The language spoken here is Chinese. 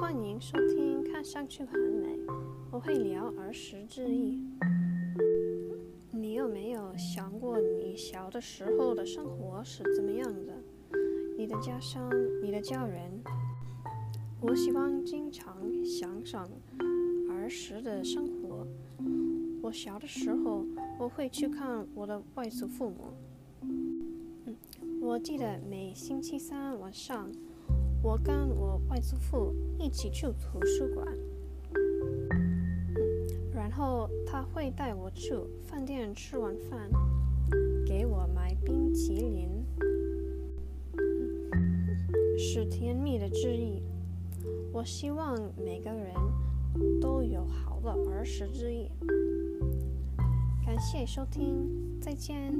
欢迎收听，看上去很美，我会聊儿时记忆。你有没有想过你小的时候的生活是怎么样的？你的家乡，你的家人？我喜欢经常想想儿时的生活。我小的时候，我会去看我的外祖父母。嗯，我记得每星期三晚上，我跟我外祖父一起去图书馆。然后他会带我去饭店吃完饭，给我买冰淇淋，是甜蜜的记忆。我希望每个人都有好的儿时之夜。感谢收听，再见。